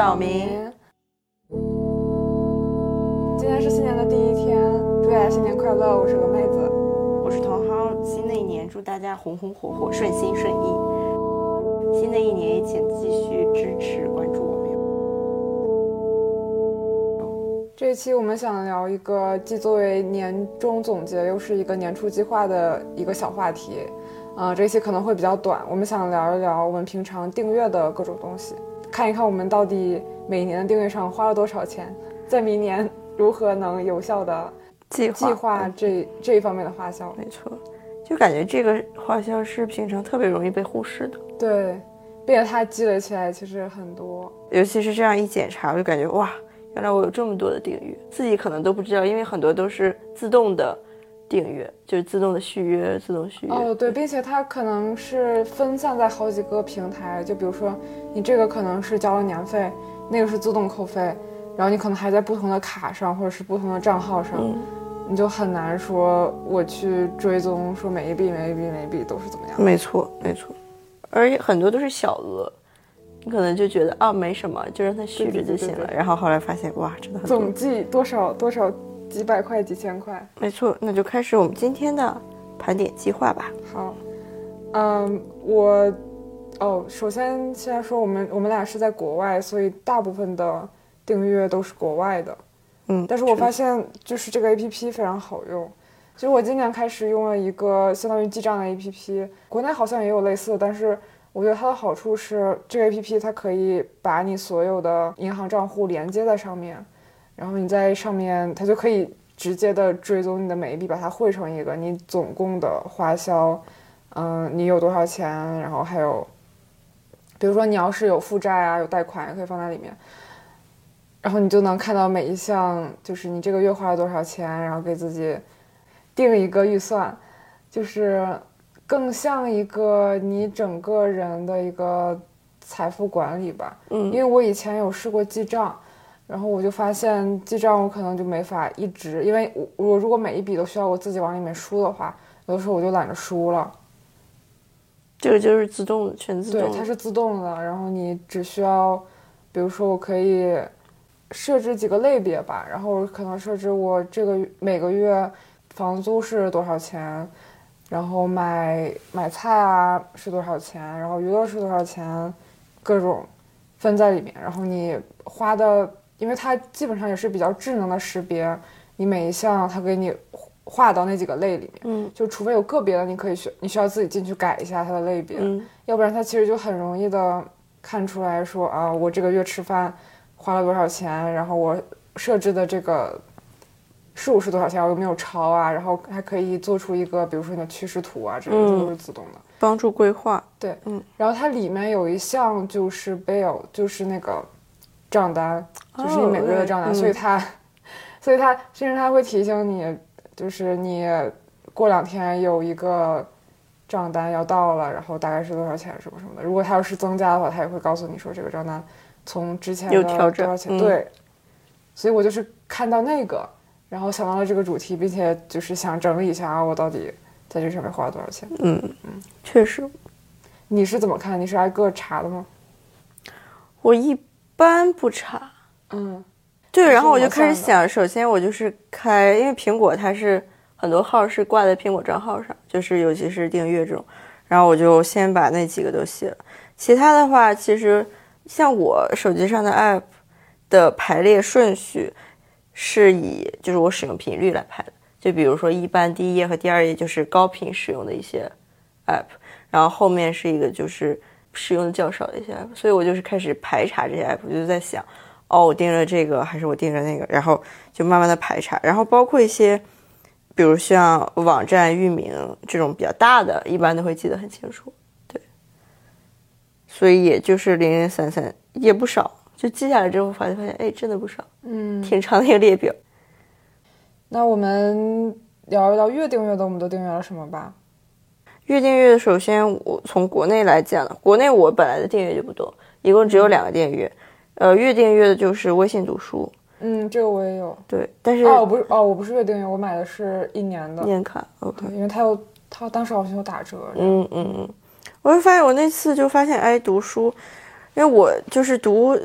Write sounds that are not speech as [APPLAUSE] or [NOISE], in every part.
限速岛民。今天是新年的第一天，祝大家新年快乐！我是个妹子，我是茼蒿。新的一年，祝大家红红火火、顺心顺意。新的一年也请继续支持、关注我们。这一期我们想聊一个既作为年终总结，又是一个年初计划的一个小话题。啊，这一期可能会比较短，我们想聊一聊我们平常订阅的各种东西，看一看我们到底每年的定位上花了多少钱，在明年如何能有效的计计划这这一方面的花销。没错，就感觉这个花销是平常特别容易被忽视的。对，并且它积累起来其实很多，尤其是这样一检查，我就感觉哇，原来我有这么多的订阅，自己可能都不知道，因为很多都是自动的。订阅就是自动的续约，自动续约哦，对，并且它可能是分散在好几个平台，就比如说你这个可能是交了年费，那个是自动扣费，然后你可能还在不同的卡上或者是不同的账号上，你就很难说我去追踪说每一笔每一笔每一笔都是怎么样。没错，没错，而且很多都是小额，你可能就觉得啊没什么，就让它续着就行了，然后后来发现哇，真的很总计多少多少。几百块、几千块，没错，那就开始我们今天的盘点计划吧。好，嗯，我，哦，首先先说我们，我们俩是在国外，所以大部分的订阅都是国外的。嗯，但是我发现就是这个 A P P 非常好用。其实我今年开始用了一个相当于记账的 A P P，国内好像也有类似的，但是我觉得它的好处是这个 A P P 它可以把你所有的银行账户连接在上面。然后你在上面，它就可以直接的追踪你的每一笔，把它汇成一个你总共的花销，嗯，你有多少钱，然后还有，比如说你要是有负债啊，有贷款也可以放在里面，然后你就能看到每一项，就是你这个月花了多少钱，然后给自己定一个预算，就是更像一个你整个人的一个财富管理吧。嗯，因为我以前有试过记账。然后我就发现记账我可能就没法一直，因为我我如果每一笔都需要我自己往里面输的话，有的时候我就懒得输了。这个就是自动，全自动。对，它是自动的。然后你只需要，比如说我可以设置几个类别吧，然后可能设置我这个每个月房租是多少钱，然后买买菜啊是多少钱，然后娱乐是多少钱，各种分在里面。然后你花的。因为它基本上也是比较智能的识别，你每一项它给你划到那几个类里面，嗯，就除非有个别的，你可以需你需要自己进去改一下它的类别，嗯，要不然它其实就很容易的看出来说啊，我这个月吃饭花了多少钱，然后我设置的这个数是多少钱，我有没有超啊，然后还可以做出一个比如说你的趋势图啊，这个都是自动的，帮助规划，对，嗯，然后它里面有一项就是 bill，就是那个。账单就是你每个月的账单，所以它，所以他甚至他会提醒你，就是你过两天有一个账单要到了，然后大概是多少钱什么什么的。如果他要是增加的话，他也会告诉你说这个账单从之前的多少钱。对，所以我就是看到那个，然后想到了这个主题，并且就是想整理一下啊，我到底在这上面花了多少钱。嗯嗯，确实。你是怎么看？你是挨个查的吗？我一。般不差，嗯，对，然后我就开始想，首先我就是开，因为苹果它是很多号是挂在苹果账号上，就是尤其是订阅这种，然后我就先把那几个都卸了，其他的话，其实像我手机上的 app 的排列顺序是以就是我使用频率来排的，就比如说一般第一页和第二页就是高频使用的一些 app，然后后面是一个就是。使用的较少的一些 app，所以我就是开始排查这些 app，我就在想，哦，我订了这个还是我订了那个，然后就慢慢的排查，然后包括一些，比如像网站域名这种比较大的，一般都会记得很清楚，对，所以也就是零零散散也不少，就记下来之后发现发现，哎，真的不少，嗯，挺长的一个列表。那我们聊一聊月订阅的，我们都订阅了什么吧？月订阅，首先我从国内来讲，国内我本来的订阅就不多，一共只有两个订阅，呃，月订阅的就是微信读书，嗯，这个我也有，对，但是哦，不是，哦，我不是月订阅，我买的是一年的。年卡，OK，因为它有，它当时好像有打折，嗯嗯嗯，我就发现我那次就发现，哎，读书，因为我就是读，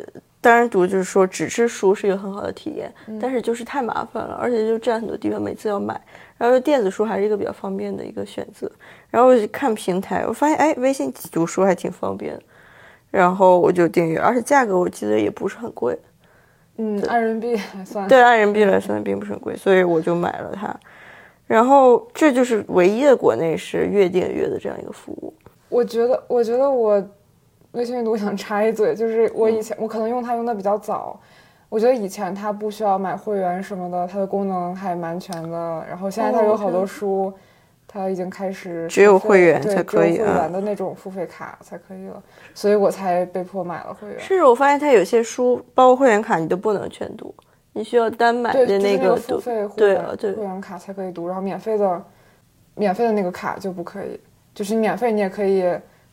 当然读就是说纸质书是一个很好的体验，但是就是太麻烦了，而且就占很多地方，每次要买。然后电子书还是一个比较方便的一个选择。然后我就看平台，我发现哎，微信读书还挺方便，然后我就订阅，而且价格我记得也不是很贵。嗯，按人民币来算，对，按人民币来算并不是很贵，所以我就买了它。然后这就是唯一的国内是月订阅的这样一个服务。我觉得，我觉得我微信阅读我想插一嘴，就是我以前我可能用它用的比较早。我觉得以前它不需要买会员什么的，它的功能还蛮全的。然后现在它有好多书，它已经开始只有会员才可以只有会啊员的那种付费卡才可以了，所以我才被迫买了会员。是我发现它有些书，包括会员卡，你都不能全读，你需要单买对，的那个读。付费会对员啊对会员卡才可以读，然后免费的免费的那个卡就不可以，就是你免费你也可以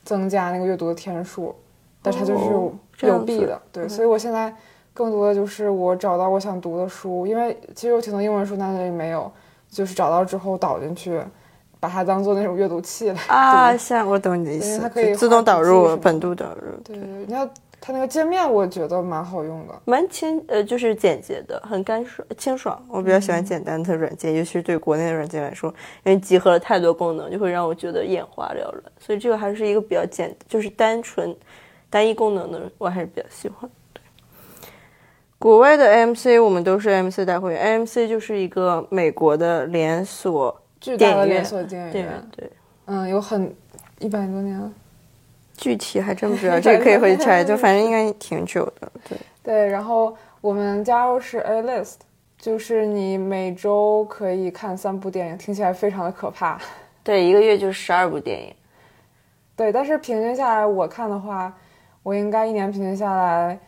增加那个阅读的天数，但是它就是哦这样子有弊的。对，所以我现在更多的就是我找到我想读的书，因为其实我挺多英文书单里没有，就是找到之后导进去，把它当做那种阅读器来啊，读。像我懂你的意思，它可以自动导入、本度导入，对你看它那个界面，我觉得蛮好用的。蛮清呃，就是简洁的，很干爽清爽。我比较喜嗯欢简单的软件，尤其是对国内的软件来说，因为集合了太多功能，就会让我觉得眼花缭乱。所以这个还是一个比较简，就是单纯单一功能的，我还是比较喜欢。对，国外的 AMC 我们都是 AMC 大会员，AMC 就是一个美国的连锁巨大的连锁电影院对。嗯，有很一百多年了。具体还真不知道，[LAUGHS] 这个可以回去查，[LAUGHS] 就反正应该挺久的。对，对，然后我们加入是 A List，就是你每周可以看三部电影，听起来非常的可怕。[LAUGHS] 对，一个月就是十二部电影。对，但是平均下来，我看的话，我应该一年平均下来，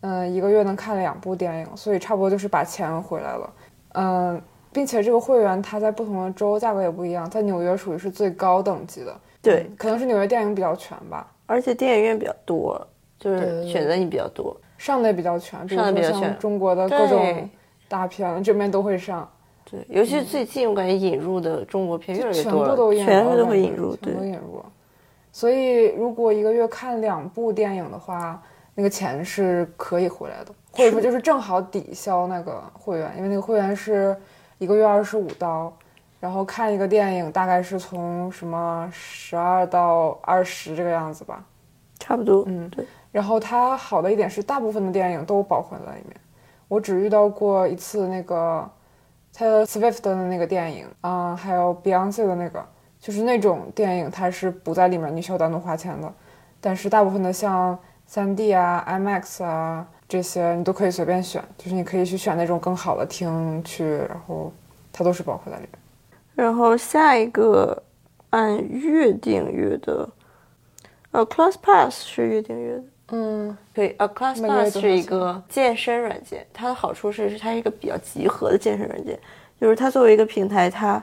嗯，一个月能看两部电影，所以差不多就是把钱回来了。嗯，并且这个会员它在不同的州价格也不一样，在纽约属于是最高等级的，对，可能是纽约电影比较全吧，而且电影院比较多，就是对对选择你比较多。上的也比较全，上的比较全中国的各种大片，这边都会上。对，尤其是最近，我感觉引入的中国片越来越多了，部都引入，全部都引入。对全部，引入。所以如果一个月看两部电影的话，那个钱是可以回来的，或者说就是正好抵消那个会员，因为那个会员是一个月二十五刀，然后看一个电影大概是从什么十二到二十这个样子吧。差不多。嗯对，然后它好的一点是，大部分的电影都包括在里面。我只遇到过一次那个 Taylor Swift 的那个电影，啊、还有 Beyonce 的那个，就是那种电影它是不在里面，你需要单独花钱的。但是大部分的像 3D 啊、IMAX 啊这些，你都可以随便选，就是你可以去选那种更好的厅去，然后它都是包括在里面。然后下一个按月订阅的，呃，Class Pass 是月订阅的。嗯，对个月 Pass 是一个健身软件，它的好处是是它是一个比较集合的健身软件，就是它作为一个平台，它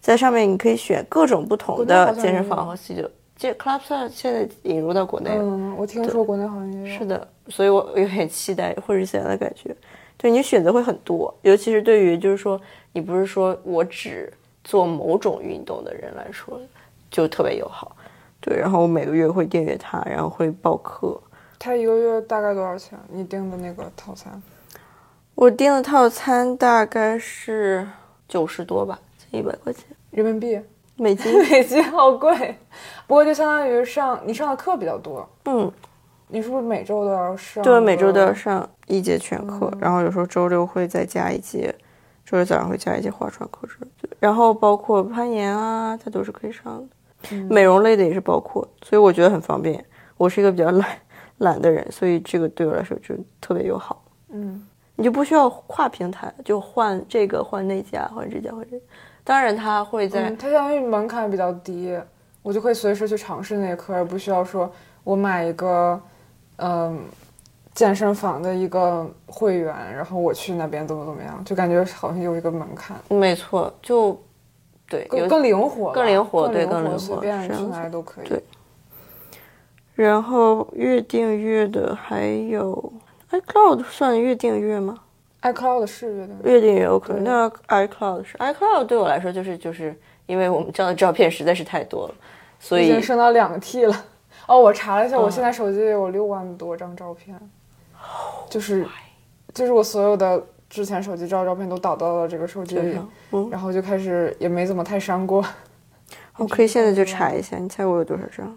在上面你可以选各种不同的健身房和 studio。这 Class Pass 现在引入到国内了，嗯，我听说国内好像也有。是的，所以我有点期待或者怎样的感觉。对你选择会很多，尤其是对于就是说你不是说我只做某种运动的人来说，就特别友好。对，然后我每个月会订阅它，然后会报课。它一个月大概多少钱？你订的那个套餐？我订的套餐大概是九十多吧，一百块钱人民币？美金。[LAUGHS] 美金好贵，不过就相当于上你上的课比较多，嗯，你是不是每周都要上？对，每周都要。上一节全课，嗯然后有时候周六会再加一节，周六早上会加一节划船课程。然后包括攀岩啊，它都是可以上的。嗯美容类的也是包括，所以我觉得很方便。我是一个比较懒懒的人，所以这个对我来说就特别友好。嗯，你就不需要跨平台，就换这个换那家，换这家换这家。当然，它会在、嗯，它相当于门槛比较低，我就可以随时去尝试那科，而不需要说我买一个嗯健身房的一个会员，然后我去那边怎么怎么样，就感觉好像有一个门槛，没错，就对更更灵活，更灵活对更灵活随便去哪里都可以。对然后月订阅的还有 iCloud 算月订阅吗？iCloud 是月订阅，月订阅 OK，对那 iCloud 是 iCloud 对我来说就是就是因为我们这样的照片实在是太多了，所以已经升到两个 T 了。哦，我查了一下，嗯我现在手机里有六万多张照片，就是就是我所有的之前手机照照片都导到了这个手机里，，嗯，然后就开始也没怎么太删过。我可以现在就查一下，你猜我有多少张？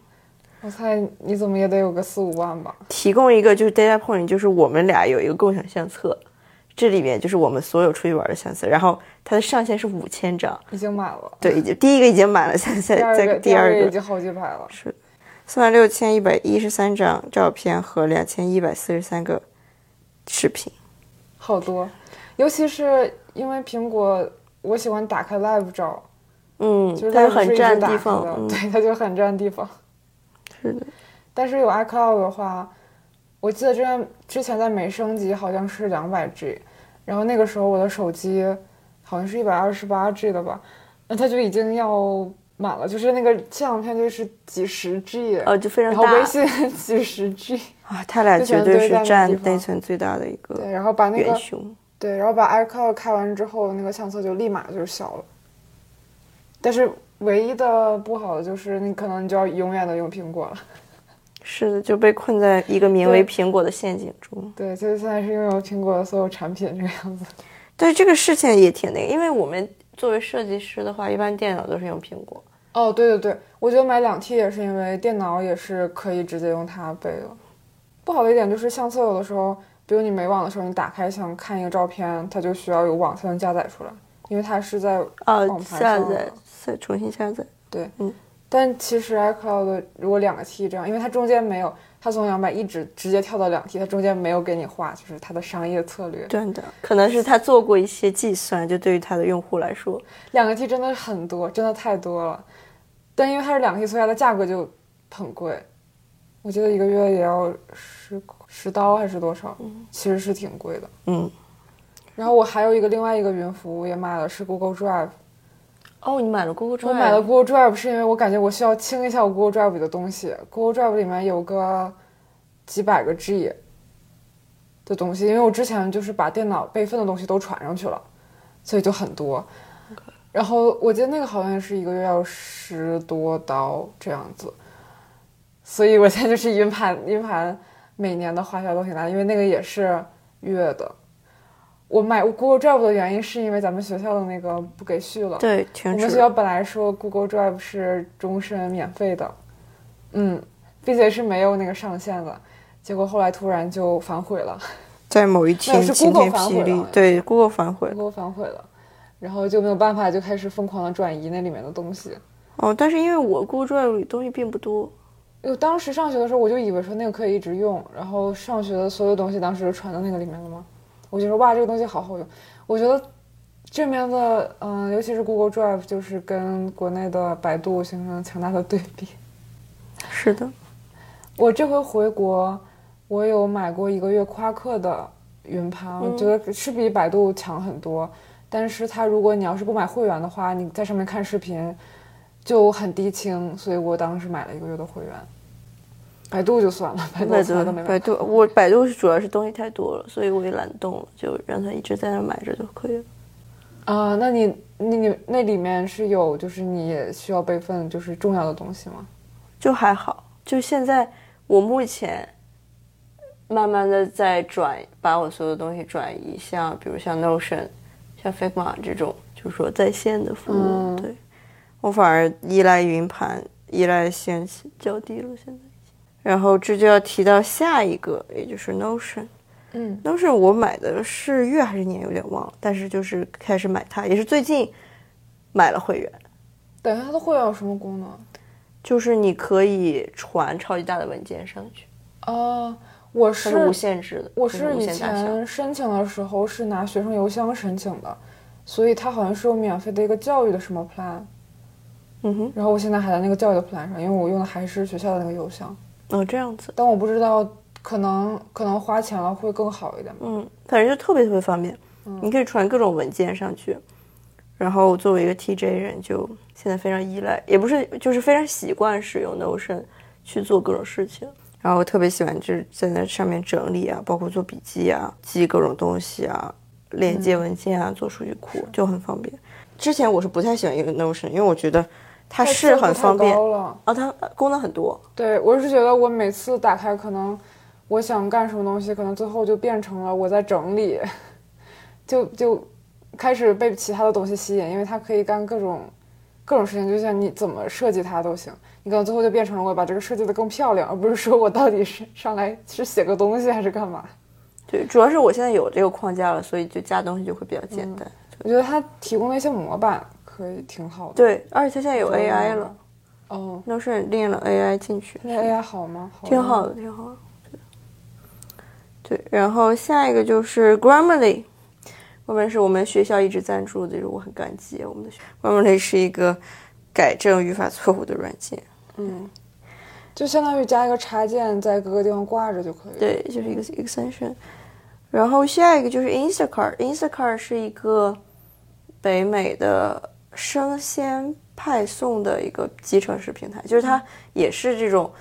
我猜你怎么也得有个四五万吧？提供一个就是 data point，就是我们俩有一个共享相册，这里面就是我们所有出去玩的相册，然后它的上限是五千张，已经满了，对，已经第一个已经满了，现在在第二个已经好几百了。是四万六千一百一十三张照片和两千一百四十三个视频。好多，尤其是因为苹果，我喜欢打开 Live 照，嗯，就是它就很占地方，对，它就很占地方。是的，但是有 iCloud 的话，我记得之前之前在美升级好像是两百 G，然后那个时候我的手机好像是一百二十八 G 的吧，那它就已经要满了，就是那个相片就是几十 G，、哦，就非常然后微信 [LAUGHS] 几十 G，啊，它俩就绝对是占内存最大的一个对，然后把那个。对，然后把 iCloud 开完之后，那个相册就立马就小了。但是唯一的不好的就是你可能你就要永远的用苹果了。是的，就被困在一个名为苹果的陷阱中。对，就是现在是拥有苹果的所有产品这个样子。对这个事情也挺那个，因为我们作为设计师的话，一般电脑都是用苹果。哦，对对对，我觉得买两 T 也是因为电脑也是可以直接用它背的。不好的一点就是相册有的时候，比如你没网的时候，你打开想看一个照片，它就需要有网才能加载出来，因为它是在啊网，盘下载上再重新下载。但其实 iCloud 如果两个 T 这样，因为它中间没有，它从两百一直直接跳到两 T，它中间没有给你画，就是它的商业策略。真的，可能是他做过一些计算，就对于他的用户来说，两个 T 真的很多，真的太多了。但因为它是两个 T，所以它的价格就很贵。我记得一个月也要十十刀还是多少，其实是挺贵的。嗯，然后我还有一个另外一个云服务也买了，是 Google Drive。哦，你买了 Google Drive，我买了 Google Drive 是因为我感觉我需要清一下我 Google Drive 里的东西。Google Drive 里面有个几百个 G 的东西，因为我之前就是把电脑备份的东西都传上去了，所以就很多。然后我记得那个好像是一个月要十多刀这样子，所以我现在就是 [LAUGHS] 云盘云盘每年的花销都挺大，因为那个也是月的。我买 Google Drive 的原因是因为咱们学校的那个不给续了。对，停我们学。校本来说 Google Drive 是终身免费的，嗯，并且是没有那个上限的，结果后来突然就反悔了 [LAUGHS] 在某一天是晴 Google 了，雳对 Google 反悔了。，Google 反悔了，然后就没有办法，就开始疯狂的转移那里面的东西。哦，但是因为我 Google Drive 里东西并不多，我当时上学的时候，我就以为说那个可以一直用，然后上学的所有东西当时就传到那个里面了嘛，我就说哇，这个东西好好用。我觉得这边的，嗯、尤其是 Google Drive，就是跟国内的百度形成了强大的对比。[LAUGHS] 是的，我这回回国，我有买过一个月夸克的云盘，我觉得是比百度强很多。但是它如果你要是不买会员的话，你在上面看视频就很低清，所以我当时买了一个月的会员。百度就算了，百度百。度百度我百度是主要是东西太多了，所以我也懒动了，就让它一直在那买着就可以了。啊、那你你你那里面是有就是你也需要备份就是重要的东西吗？就还好，就现在我目前慢慢的在转，把我所有东西转移，像比如像 Notion、像 Figma 这种，就是说在线的服务，嗯对我反而依赖云盘、依赖线较低了，现在。然后这就要提到下一个，也就是 Notion。嗯 Notion 我买的是月还是年，有点忘了，但是就是开始买它，也是最近买了会员。等一下，它的会员有什么功能？就是你可以传超级大的文件上去，啊、我它是无限制的，我是无以。前申请的时候是拿学生邮箱申请的，所以它好像是有免费的一个教育的什么 plan，嗯哼，然后我现在还在那个教育的 plan 上，因为我用的还是学校的那个邮箱，哦，这样子，但我不知道可能可能花钱了会更好一点吧。嗯，反正就特别特别方便，你可以传各种文件上去。然后作为一个 TJ 人，就现在非常依赖，也不是，就是非常习惯使用 Notion 去做各种事情。然后我特别喜欢就是在那上面整理啊，包括做笔记啊、记各种东西啊、连接文件啊、做数据库，就很方便。之前我是不太喜欢用 Notion，因为我觉得它是很太方便高了。啊，它功能很多。对我是觉得我每次打开，可能我想干什么东西，可能最后就变成了我在整理，就就开始被其他的东西吸引，因为它可以干各种各种事情，就像你怎么设计它都行。你可能最后就变成了我把这个设计的更漂亮，而不是说我到底是上来是写个东西还是干嘛。对，主要是我现在有这个框架了，所以就加东西就会比较简单。我觉得它提供的一些模板可以挺好的。对，而且它现在有 AI 了哦，，Notion 练了 AI 进去，那 AI 好吗？好挺好的，挺好的。对，然后下一个就是 Grammarly。Grammarly 是我们学校一直赞助的，就是我很感激我们的学 Grammarly 是一个改正语法错误的软件。嗯，就相当于加一个插件，在各个地方挂着就可以。，对，就是一个 extension。然后下一个就是 Instacart，Instacart 是一个北美的生鲜派送的一个集成式平台，就是它也是这种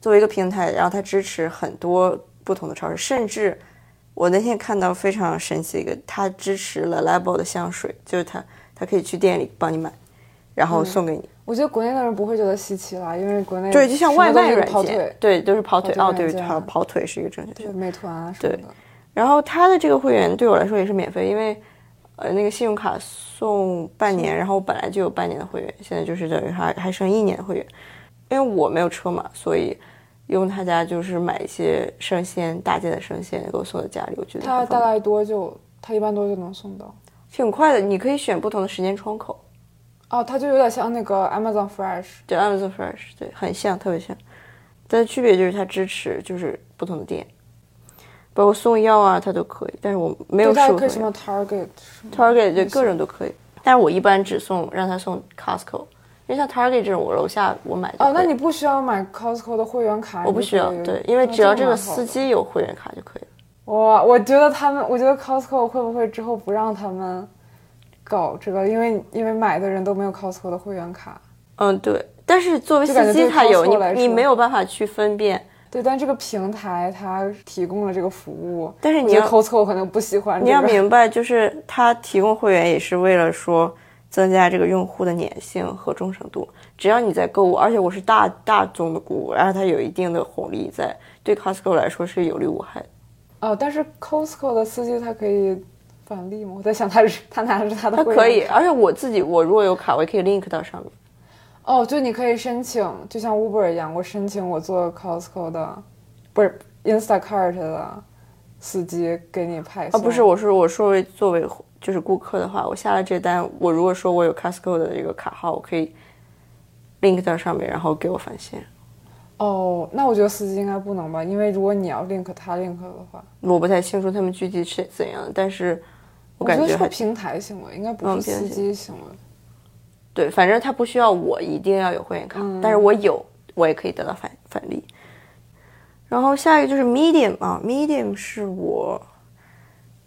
作为一个平台，然后它支持很多不同的超市，甚至我那天看到非常神奇的一个，它支持了 Label 的香水，就是它它可以去店里帮你买，然后送给你。我觉得国内的人不会觉得稀奇了，因为国内对，就像外卖软件跑腿，，对，都是跑腿。哦，对，跑跑跑腿是一个正确对美团啊什么的。然后它的这个会员对我来说也是免费，因为呃那个信用卡送半年，然后我本来就有半年的会员，现在就是等于还还剩一年的会员。因为我没有车嘛，所以用他家就是买一些生鲜大件的生鲜给我送到家里，我觉得它很方便大概多久？他一般多久能送到？挺快的。你可以选不同的时间窗口，哦，它就有点像那个 Amazon Fresh。对 Amazon Fresh 对，很像，特别像。但区别就是它支持就是不同的店，包括送药啊，它都可以。但是我没有对，它试过还可以什么 Target？Target 对各种都可以，但是我一般只送让他送 Costco，因为像 Target 这种我楼下我买哦，那你不需要买 Costco 的会员卡？我不需要对，因为只要这个司机有会员卡就可以了。哇，我觉得他们，我觉得 Costco 会不会之后不让他们搞这个？因为因为买的人都没有 Costco 的会员卡。嗯，对。但是作为司机他有你，你没有办法去分辨。对，但这个平台它提供了这个服务，但是你要我觉得 Costco 可能不喜欢、这个。你要明白，就是它提供会员也是为了说增加这个用户的粘性和忠诚度。只要你在购物，而且我是大大宗的购物，然后它有一定的红利在，对 Costco 来说是有利无害的。哦，但是 Costco 的司机他可以返利吗？我在想他是他拿的是他的会员它可以，而且我自己我如果有卡，我也可以 link 到上面。哦，就你可以申请，就像 Uber 一样，我申请我做 Costco 的，不是 Instacart 的司机给你派啊，送。不是，我说我说为作为就是顾客的话，我下了这单，我如果说我有 Costco 的这个卡号，我可以 link 到上面，然后给我返现。哦，那我觉得司机应该不能吧，因为如果你要 link 他 link 的话，我不太清楚他们具体是怎样的，但是我感觉还是平台行为，应该不嗯是司机行为。对，反正他不需要我一定要有会员卡，嗯但是我有，我也可以得到返返利。然后下一个就是 Medium 啊，Medium 是我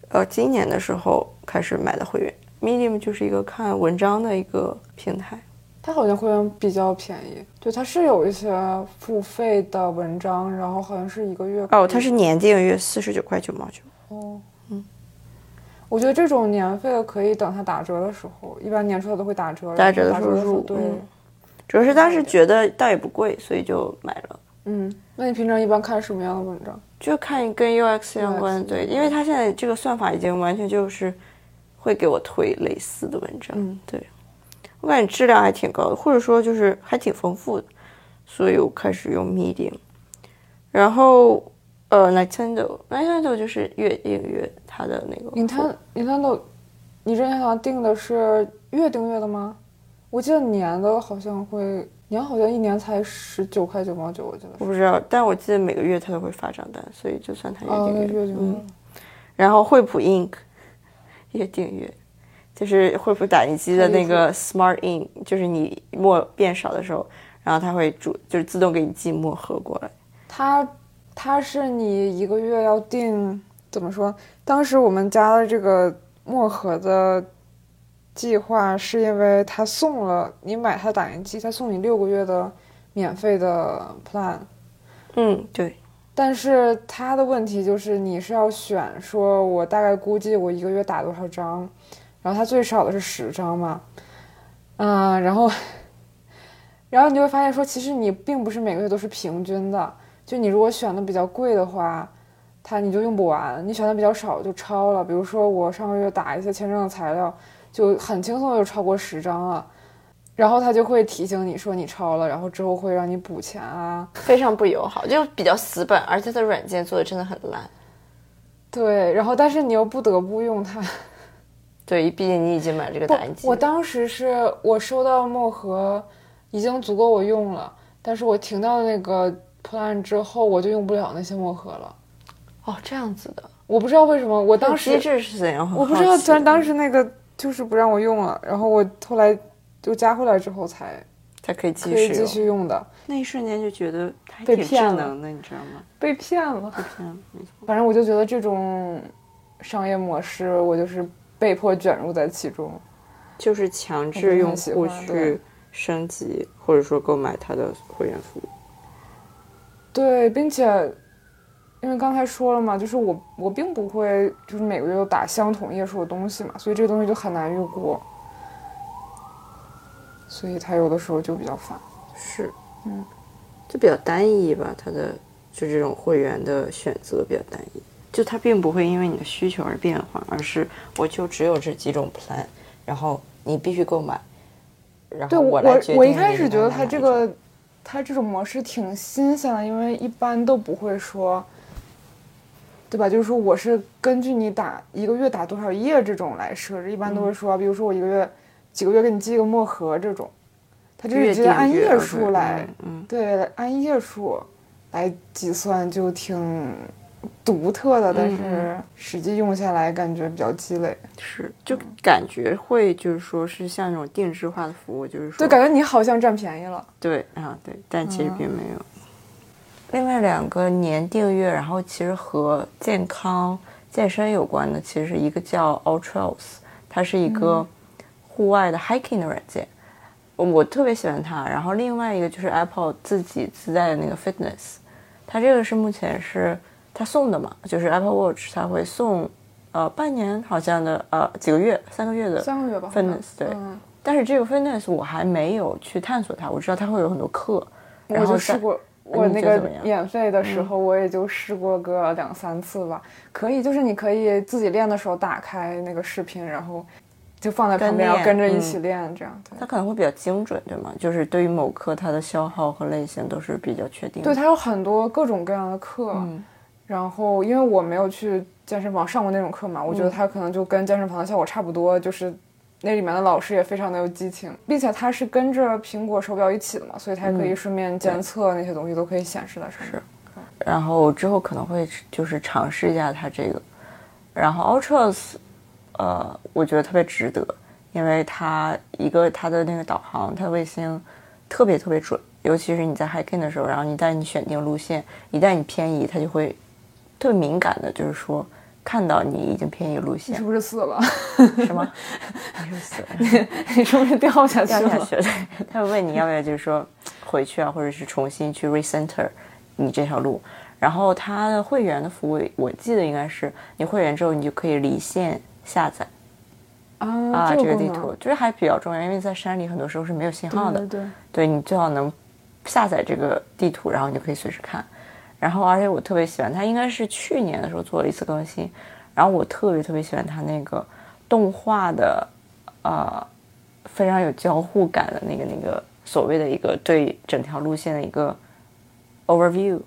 呃今年的时候开始买的会员，Medium 就是一个看文章的一个平台。它好像会员比较便宜，对，它是有一些付费的文章，然后好像是一个月哦，它是年订阅四十九块九毛九。哦，嗯，我觉得这种年费的可以等它打折的时候，一般年初它都会打折，打折的时候时候入对，嗯主要是当时觉得倒也不贵，所以就买了。嗯，那你平常一般看什么样的文章？就看跟 UX 相关的，对，因为它现在这个算法已经完全就是会给我推类似的文章，嗯对我感觉质量还挺高的，或者说就是还挺丰富的，所以我开始用 Medium，然后呃 Nintendo，Nintendo 就是月订阅它的那个你看，你之前好像订的是月订阅的吗？我记得年的好像会，年好像一年才十九块九毛九，我记得。我不知道，但我记得每个月它都会发账单，所以就算它月哦，订阅，那月订阅嗯，。然后惠普 Ink 月 [LAUGHS] 订阅，就是惠普打印机的那个 Smart Ink，就是你墨变少的时候，然后它会主就是自动给你寄墨盒过来。它它是你一个月要定，怎么说？当时我们家的这个墨盒的计划是因为他送了你买他打印机，他送你六个月的免费的 plan。嗯，对，但是他的问题就是你是要选，说我大概估计我一个月打多少张，然后他最少的是十张嘛，嗯、然后然后你就会发现说，其实你并不是每个月都是平均的，就你如果选的比较贵的话，它你就用不完；你选的比较少就超了。比如说我上个月打一些签证的材料，就很轻松就超过十张了，然后他就会提醒你说你超了，然后之后会让你补钱啊。非常不友好，就比较死板，而且它的软件做的真的很烂。对，然后但是你又不得不用它。对，毕竟你已经买这个打印机。我当时是我收到墨盒，已经足够我用了，但是我停到那个 plan 之后，我就用不了那些墨盒了。哦，这样子的，我不知道为什么。我当时机制是怎样？我不知道，虽然当时那个就是不让我用了，然后我后来就加回来之后才才可以继续继续用的。那一瞬间就觉得被骗了，你知道吗？被骗了，被骗了，没错。反正我就觉得这种商业模式，我就是。被迫卷入在其中，就是强制用户去升级或者说购买他的会员服务。对，并且因为刚才说了嘛，就是我我并不会就是每个月都打相同页数的东西嘛，所以这个东西就很难预估，所以它有的时候就比较烦。是，嗯，就比较单一吧，它的就这种会员的选择比较单一。就它并不会因为你的需求而变化，而是我就只有这几种 plan，然后你必须购买。然后我我我一开始觉得它这个，它这种模式挺新鲜的，因为一般都不会说，对吧？就是说我是根据你打一个月打多少页这种来设置，一般都会说，比如说我一个月几个月给你寄个墨盒这种，它这是直接按页数来，对，按页数来计算就挺。独特的，但是实际用下来感觉比较鸡肋。是，就感觉会就是说是像那种定制化的服务，就是说，对，感觉你好像占便宜了。对啊，对，但其实并没有。另外两个年订阅，然后其实和健康健身有关的，其实一个叫 Ultrails，它是一个户外的 hiking 的软件，我特别喜欢它。然后另外一个就是 Apple 自己自带的那个 Fitness，它这个是目前是。他送的嘛，就是 Apple Watch，他会送，呃，半年好像的，呃，几个月，三个月的，三个月吧，Fitness 对。但是这个 Fitness 我还没有去探索它，我知道它会有很多课。我就试过，我那个免费的时候，我也就试过个两三次吧。可以，就是你可以自己练的时候打开那个视频，然后就放在旁边，然后跟着一起练，这样。它可能会比较精准，对吗？就是对于某课，它的消耗和类型都是比较确定。对，它有很多各种各样的课。然后，因为我没有去健身房上过那种课嘛，我觉得它可能就跟健身房的效果差不多，就是那里面的老师也非常的有激情，并且它是跟着苹果手表一起的嘛，所以它可以顺便监测那些东西都可以显示在上面。是，然后之后可能会就是尝试一下它这个，然后 Ultras，呃，我觉得特别值得，因为它一个它的那个导航，它的卫星特别特别准，尤其是你在 hiking 的时候，然后一旦你选定路线，一旦你偏移，它就会。特别敏感的，就是说，看到你已经偏移路线，你是不是死了？什么？[LAUGHS] 你是死了？你是不是掉下去了？掉下去了。他会问你要不要，就是说回去啊，或者是重新去 recenter 你这条路。然后他的会员的服务，我记得应该是你会员之后，你就可以离线下载啊，这个地图就是还比较重要，因为在山里很多时候是没有信号的。对，对你最好能下载这个地图，然后你就可以随时看。然后，而且我特别喜欢它，应该是去年的时候做了一次更新。然后我特别特别喜欢它那个动画的，呃，非常有交互感的那个那个所谓的一个对整条路线的一个 overview。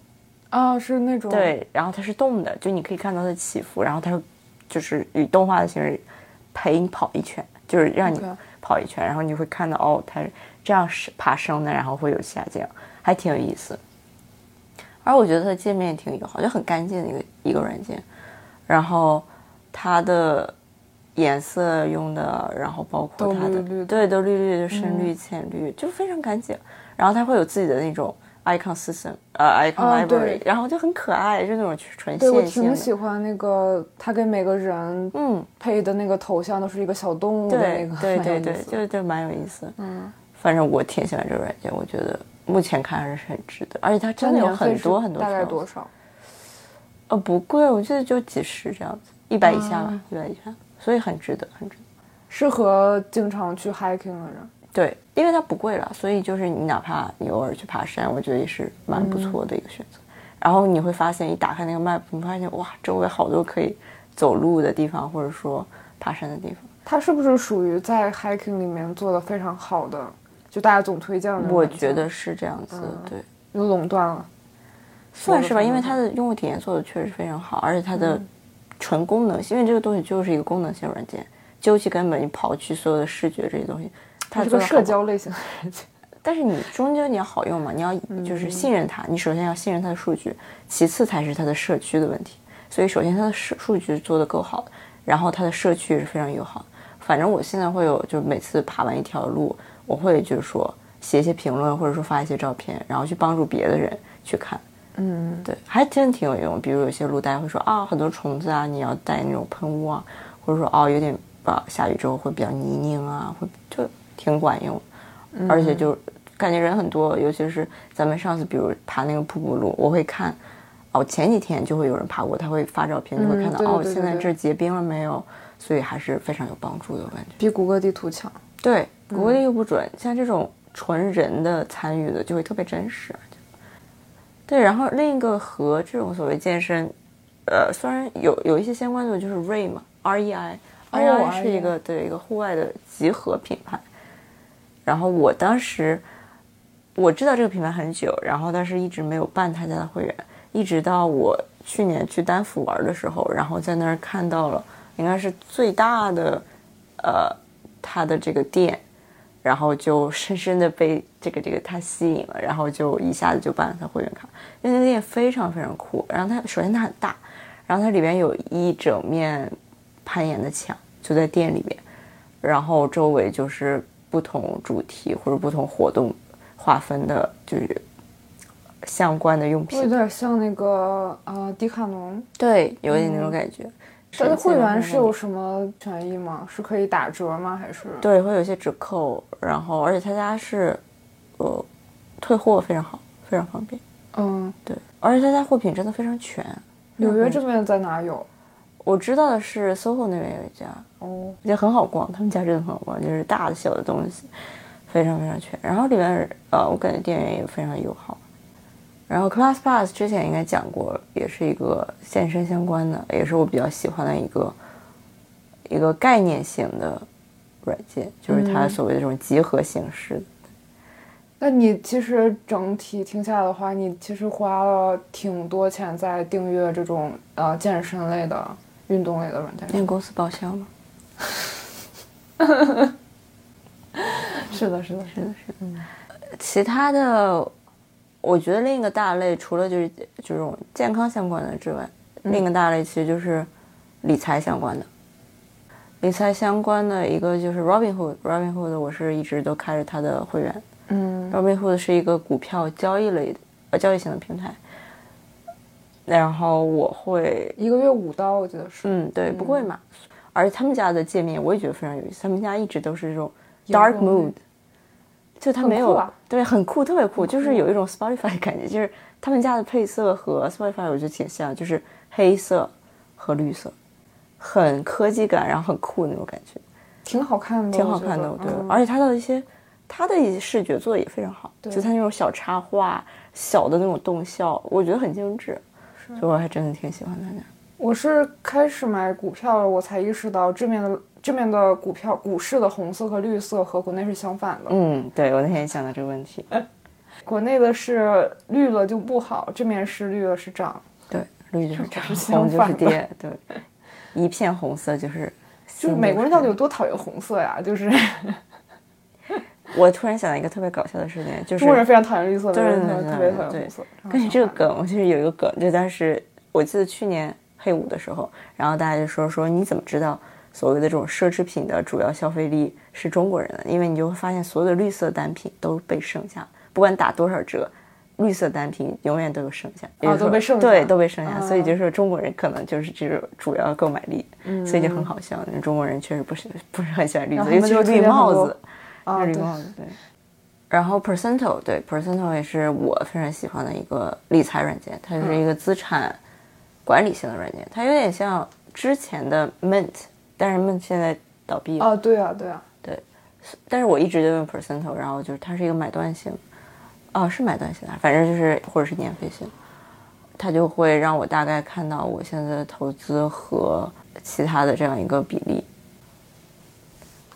啊，是那种对，然后它是动的，就你可以看到它起伏，然后它就是以动画的形式陪你跑一圈，就是让你跑一圈，然后你会看到哦，它这样是爬升的，然后会有下降，还挺有意思。而我觉得它的界面也挺友好，就很干净的一个一个软件。然后它的颜色用的，然后包括它的对都绿绿的深绿浅绿，就非常干净。然后它会有自己的那种 icon system，呃 icon library，然后就很可爱，就那种纯线性。对我挺喜欢那个，它给每个人嗯配的那个头像都是一个小动物的那个，对 [LAUGHS] 对对，就就蛮有意思。嗯，反正我挺喜欢这个软件，我觉得。目前看还是很值得，而且它真的有很多很多。大概多少？呃，不贵，我记得就几十这样子，一百以下吧，一百以下，所以很值得，很值得。适合经常去 hiking 的人。对，因为它不贵了，所以就是你哪怕你偶尔去爬山，我觉得也是蛮不错的一个选择。然后你会发现，一打开那个 map，你发现哇，周围好多可以走路的地方，或者说爬山的地方。它是不是属于在 hiking 里面做的非常好的，就大家总推荐的我？觉得是这样子，对，有垄断了。算是吧，因为它的用户体验做的确实非常好，而且它的纯功能性，因为这个东西就是一个功能性软件，究其根本，你刨去所有的视觉这些东西，它它是个社交类型的软件。但是你终究你要好用嘛，你要就是信任它，你首先要信任它的数据，其次才是它的社区的问题。所以首先它的数数据做得够好，然后它的社区也是非常友好。反正我现在会有，就每次爬完一条路，我会就是说写一些评论，或者说发一些照片，然后去帮助别的人去看。嗯，对，还真挺有用。比如有些路大家会说啊，很多虫子啊，你要带那种喷雾啊，或者说哦有点啊下雨之后会比较泥泞啊，会就挺管用。而且就感觉人很多，尤其是咱们上次比如爬那个瀑布路，我会看哦前几天就会有人爬过，他会发照片，就会看到、哦现在这结冰了没有，所以还是非常有帮助的，我感觉。比谷歌地图强。对，谷歌地又不准，像这种纯人的参与的就会特别真实。对，然后另一个和这种所谓健身，呃，虽然有有一些相关的，就是 REI 嘛，R E I，R E I 是一个对一个户外的集合品牌。然后我当时我知道这个品牌很久，然后但是一直没有办他家的会员，一直到我去年去丹佛玩的时候，然后在那儿看到了，应该是最大的，呃，他的这个店，然后就深深的被这个这个他吸引了，然后就一下子就办了他会员卡，因为那个店非常非常酷。然后它首先它很大，然后它里边有一整面攀岩的墙，就在店里面，然后周围就是不同主题或者不同活动划分的，就是相关的用品有。点像那个呃迪卡侬。对，有一点那种感觉。它的会员是有什么权益吗？是可以打折吗？还是？对，会有一些折扣，然后而且他家是，呃，退货非常好，非常方便。嗯，对，而且他家货品真的非常全。纽约这边在哪有？我知道的是 SOHO 那边有一家，哦，也很好逛，他们家真的很好逛，就是大的小的东西，非常非常全。然后里面呃，我感觉店员也非常友好。然后 Class Pass 之前应该讲过，也是一个健身相关的，也是我比较喜欢的一个一个概念型的软件，就是它所谓的这种集合形式的。那你其实整体听下来的话，你其实花了挺多钱在订阅这种呃健身类的、运动类的软件上。那个公司报销吗？[LAUGHS] 是的，是的，是的，是的。其他的，我觉得另一个大类，除了就是这种健康相关的之外，另一个大类其实就是理财相关的。理财相关的一个就是 Robinhood，Robinhood 我是一直都开着它的会员。嗯 Robinhood 是一个股票交易类的呃交易型的平台，然后我会一个月五刀，我记得是。嗯对不贵嘛，而且他们家的界面我也觉得非常有意思，他们家一直都是这种 dark mood，就它没有、啊。对很酷，特别酷，就是有一种 Spotify 的感觉，就是他们家的配色和 Spotify 我觉得挺像，就是黑色和绿色，很科技感，然后很酷那种感觉，挺好看的，挺好看的，对，而且它的一些它的一些视觉做的也非常好，对。就它那种小插画、小的那种动效，我觉得很精致，所以我还真的挺喜欢他家。我是开始买股票了，我才意识到这面的这面的股票股市的红色和绿色和国内是相反的。嗯，对我那天也想到这个问题。国内的是绿了就不好，这面是绿了是涨。对，绿就是涨，是红就是跌，对，一片红色就是。就是美国人到底有多讨厌红色呀？就是 [LAUGHS] 我突然想到一个特别搞笑的事情，就是中国人非常讨厌绿色，对对对人特别讨厌红色。关于这个梗，我就是有一个梗，就当时我记得去年黑五的时候，然后大家就说说你怎么知道所谓的这种奢侈品的主要消费力是中国人的？因为你就会发现所有的绿色单品都被剩下，不管打多少折。绿色单品永远都有剩下，也就是说都被剩下对，都被剩下，啊所以就是说中国人可能就是这种主要购买力，所以就很好笑。中国人确实不是不是很喜欢绿色，尤其是绿帽子，啊，绿帽子对。然后 Percento 对 Percento 也是我非常喜欢的一个理财软件，它就是一个资产管理型的软件，它有点像之前的 Mint，但是 Mint 现在倒闭了，啊，对啊，对啊，但是我一直就用 Percento，然后就是它是一个买断型，哦，是买断型的，反正就是或者是年费性，它就会让我大概看到我现在的投资和其他的这样一个比例。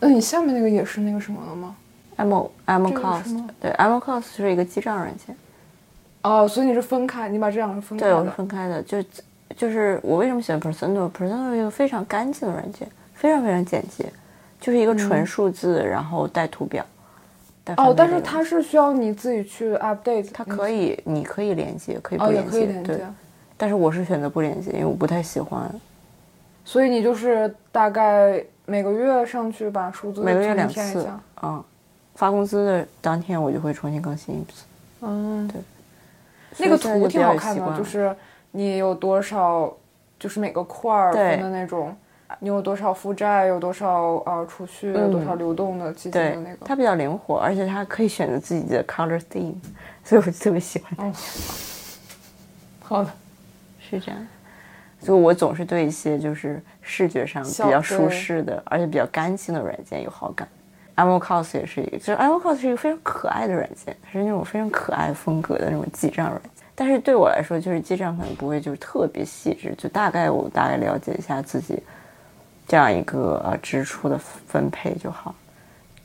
那你下面那个也是那个什么了吗？M M Cost 对 M Cost 是一个记账软件，哦，所以你是分开，你把这两个分开对，我是。分开的，就就是我为什么喜欢 Percento？Percento 是一个非常干净的软件，非常非常简洁，就是一个纯数字，然后带图表。哦，但是它是需要你自己去 update，它可以，你可以连接，可以不连接，对可以连接。，但是我是选择不连接，因为我不太喜欢所以你就是大概每个月上去把数字每个月两次嗯，发工资的当天我就会重新更新一次。嗯，对。那个图挺好看的，就是你有多少，就是每个块儿分的那种，你有多少负债，有多少呃储蓄，有多少流动的基金的那个。它比较灵活，而且它可以选择自己的 color theme，[LAUGHS] 所以我就特别喜欢它。哦，好的，是这样，所以我总是对一些就是视觉上比较舒适的，而且比较干净的软件有好感。Amocos 也是一个，就是 Amocos 是一个非常可爱的软件，它是那种非常可爱风格的那种记账软件。但是对我来说，就是记账可能不会就是特别细致，就大概我大概了解一下自己这样一个呃支出的分配就好。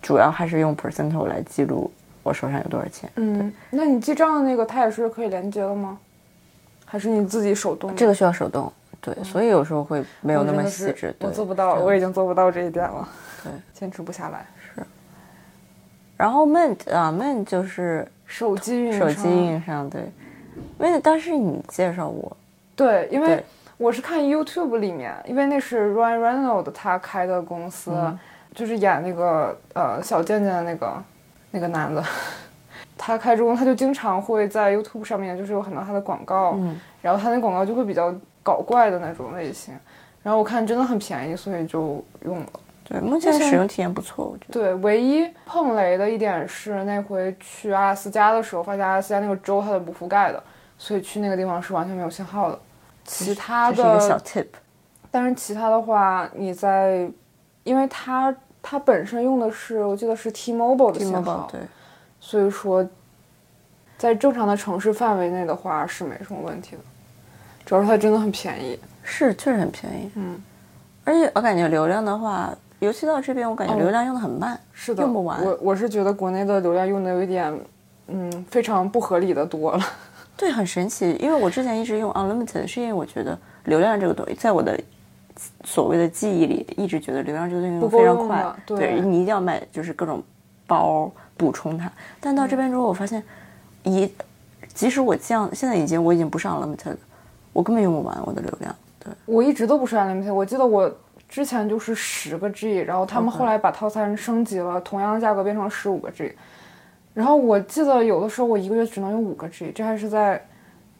主要还是用 Percento 来记录我手上有多少钱。嗯，那你记账的那个它也是可以连接的吗？还是你自己手动？这个需要手动，对，所以有时候会没有那么细致。对我做不到，我已经做不到这一点了，对。[LAUGHS] 坚持不下来。是然后 Mint 啊，Mint 就是手机手机运营商，对。Mint 当时你介绍我，对，因为我是看 YouTube 里面，因为那是 Ryan Reynolds 他开的公司，嗯就是演那个呃小贱贱的那个那个男的，[LAUGHS] 他开这公司他就经常会在 YouTube 上面就是有很多他的广告，嗯。然后他那广告就会比较搞怪的那种类型，然后我看真的很便宜，所以就用了。对，目前使用体验不错，我觉得。对，唯一碰雷的一点是那回去阿拉斯加的时候，发现阿拉斯加那个州它是不覆盖的，所以去那个地方是完全没有信号的。其他这是一个小的，tip，但是其他的话，你在，因为它它本身用的是我记得是 T-Mobile 的信号，对，所以说在正常的城市范围内的话是没什么问题的。主要是它真的很便宜，是确实很便宜，嗯，而且我感觉流量的话，尤其到这边，我感觉哦流量用的很慢，是的，用不完我我是觉得国内的流量用的有一点，嗯，非常不合理的多了。[LAUGHS] 对，很神奇。因为我之前一直用 unlimited，是因为我觉得流量这个东西，在我的所谓的记忆里，一直觉得流量这个东西非常快对你一定要买就是各种包补充它。但到这边之后，我发现一，即使我降，现在已经我已经不是 unlimited 了，我根本用不完我的流量。对，我一直都不是 unlimited，我记得我之前就是十个 G，然后他们后来把套餐升级了，同样的价格变成十五个 G，然后我记得有的时候我一个月只能用五个 G，这还是在，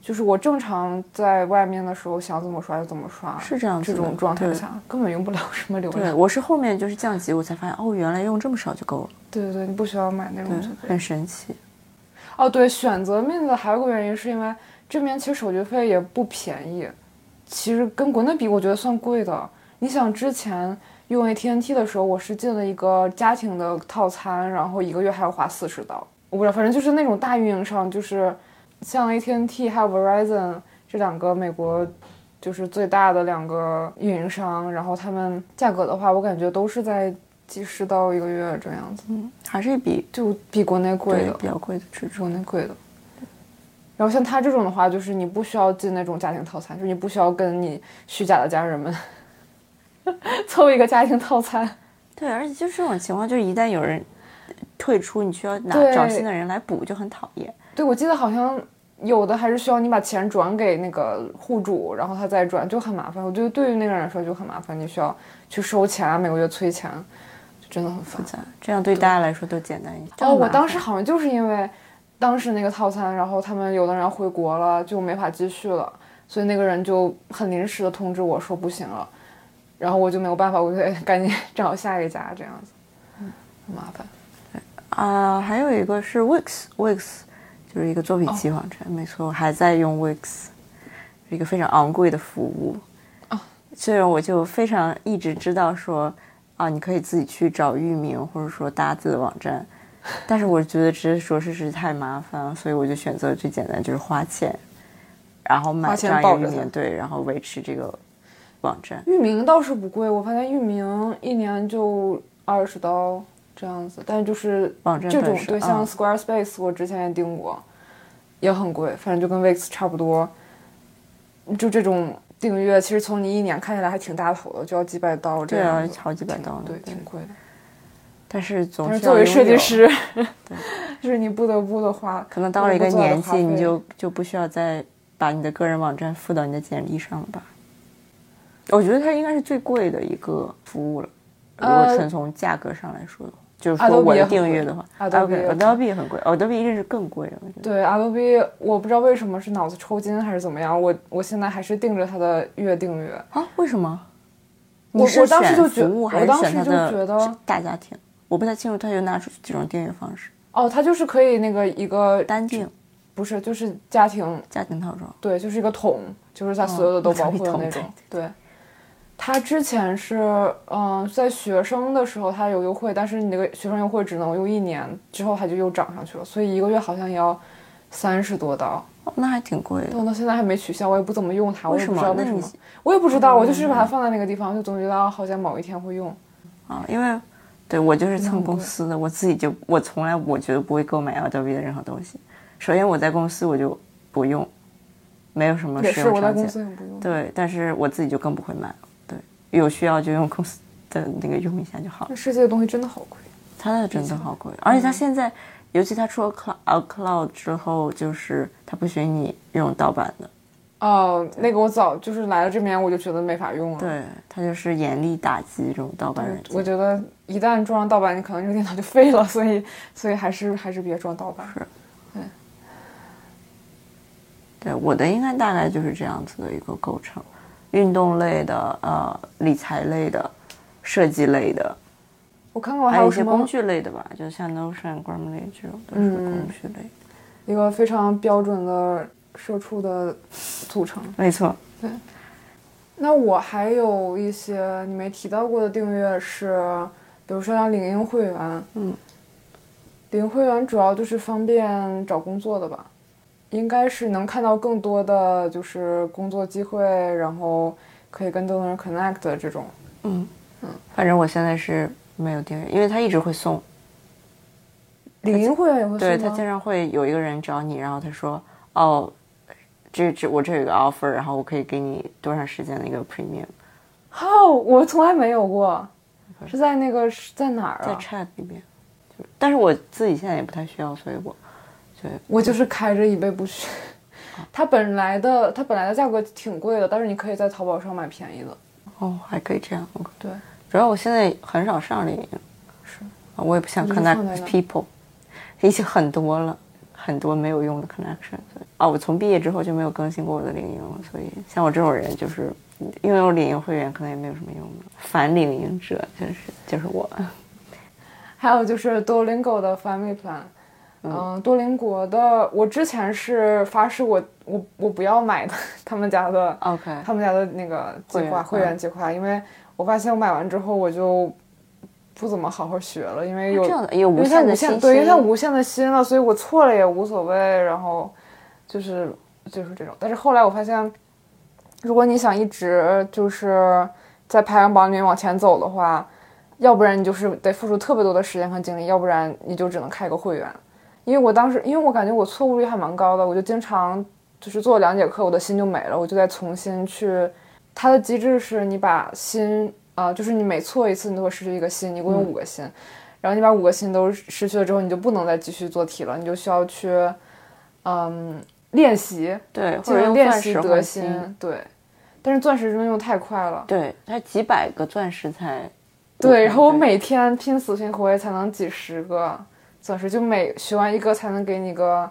就是我正常在外面的时候想怎么刷就怎么刷，是这样这种状态下根本用不了什么流量对，量。我是后面就是降级，我才发现哦，原来用这么少就够了，对对对，你不需要买那种就。很神奇。哦，对，选择 Mint 的还有个原因是因为这边其实手续费也不便宜，其实跟国内比，我觉得算贵的。你想之前用 AT&T 的时候，我是进了一个家庭的套餐，然后一个月还要花四十刀，我不知道，反正就是那种大运营商，就是像 AT&T 还有 Verizon 这两个美国就是最大的两个运营商，然后他们价格的话，我感觉都是在几十刀一个月这样子，嗯，还是比就比国内贵的。比较贵的是。国内贵的。然后像他这种的话，就是你不需要进那种家庭套餐，就是你不需要跟你虚假的家人们 [LAUGHS] 凑一个家庭套餐。对，而且就是这种情况，就是一旦有人退出，你需要拿找新的人来补，就很讨厌。对，我记得好像有的还是需要你把钱转给那个户主，然后他再转，就很麻烦。我觉得对于那个人来说就很麻烦，你需要去收钱啊，每个月催钱，就真的很烦。复杂，这样对大家来说都简单一点。哦，我当时好像就是因为当时那个套餐，然后他们有的人要回国了，就没法继续了，所以那个人就很临时的通知我说不行了，然后我就没有办法，我就得 [LAUGHS] 赶紧找下一家这样子，麻烦。啊、还有一个是 Wix，Wix 就是一个作品集网站，没错，我还在用 Wix，是一个非常昂贵的服务。哦虽然我就非常一直知道说，啊，你可以自己去找域名或者说搭字的网站，但是我觉得直接说是是太麻烦了，所以我就选择最简单，就是花钱，然后买花钱这样一个域名，对，然后维持这个网站。域名倒是不贵，我发现域名一年就二十刀这样子，但是就是网站这种对，像嗯 Squarespace 我之前也订过，也很贵，反正就跟 Wix 差不多。就这种订阅，其实从你一年看下来还挺大头的，就要几百刀这对啊样子，好几百刀呢对，挺贵的。但是总是作为设计有，师，[LAUGHS] 就是你不得不的话，可能到了一个年纪，你就就不需要再把你的个人网站附到你的简历上了吧？我觉得它应该是最贵的一个服务了。如果呃纯从价格上来说的话，就是说我的订阅的话 Adobe 也很贵，Adobe 一定是更贵了。对 Adobe，我不知道为什么是脑子抽筋还是怎么样，我我现在还是盯着它的月订阅。啊，为什么？我是我当时选就觉我当时就觉得大家庭？我不太清楚它有哪种几种订阅方式，哦，它就是可以那个一个单订、不是就是家庭家庭套装。对，就是一个桶，就是它所有的都包括的那哦种。对，它之前是嗯、在学生的时候它有优惠，但是你那个学生优惠只能用一年，之后它就又涨上去了，所以一个月好像也要三十多刀。哦，那还挺贵我到现在还没取消，我也不怎么用它，我也为什么那你不知道为什么，我也不知道，我就是把它放在那个地方，就总觉得啊好像某一天会用。啊，因为对我就是蹭公司的，我自己就我从来我觉得不会购买 Adobe 的任何东西。首先我在公司我就不用，没有什么使用场景我在公。司也不用。对，但是我自己就更不会买了。对，有需要就用公司的那个用一下就好了。这世界的东西真的好贵。它的真的好贵，而且它现在，尤其它出了 Cloud Cloud 之后，就是它不许你用盗版的。哦，那个我早就是来了这边我就觉得没法用了。对，它就是严厉打击这种盗版软件。我觉得一旦装上盗版，你可能这个电脑就废了，所以 [LAUGHS] 所以还是还是别装盗版。对对，我的应该大概就是这样子的一个构成，运动类的、呃，理财类的、设计类的，我看看我还还有一些工具类的吧，就像 Notion、Grammarly 这种都是嗯工具类的。一个非常标准的社畜的组成。没错，对那我还有一些你没提到过的订阅是，比如说像领英会员，嗯，领英会员主要就是方便找工作的吧，应该是能看到更多的就是工作机会，然后可以跟更多人 connect 的这种。嗯嗯，反正我现在是没有订阅，因为他一直会送。领英会员也会送对他经常会有一个人找你，然后他说：“哦，这这我这有个 offer，然后我可以给你多长时间的一个 premium，哦，我从来没有过，是在那个是在哪儿啊在啊？chat 里面。但是我自己现在也不太需要，所以我对我就是开着以备不时。它本来的它本来的价格挺贵的，但是你可以在淘宝上买便宜的。哦还可以这样。对，主要我现在很少上领英，是啊我也不想 connect people，已经很多了，很多没有用的 connection。所以啊，我从毕业之后就没有更新过我的领英了，所以像我这种人就是拥有领英会员可能也没有什么用的，反领英者就是就是我。还有就是 Duolingo 的 Family Plan，嗯，多邻国的，我之前是发誓我我我不要买的他们家的 OK，他们家的那个计划会员计划，因为我发现我买完之后我就不怎么好好学了，因为有有无因为它限的信息，无限对，因为它无限的心了，所以我错了也无所谓，然后就是就是这种。但是后来我发现，如果你想一直就是在排行榜里面往前走的话，要不然你就是得付出特别多的时间和精力，要不然你就只能开个会员。因为我当时，因为我感觉我错误率还蛮高的，我就经常就是做两节课，我的心就没了，我就再重新去。它的机制是你把心啊、就是你每错一次，你都会失去一个心，你一共有五个心。然后你把五个心都失去了之后，你就不能再继续做题了，你就需要去，嗯，练习，对，或者练习得心，对。但是钻石真的用太快了，对，它几百个钻石才对。然后我每天拼死拼活也才能几十个钻石，就每学完一个才能给你个，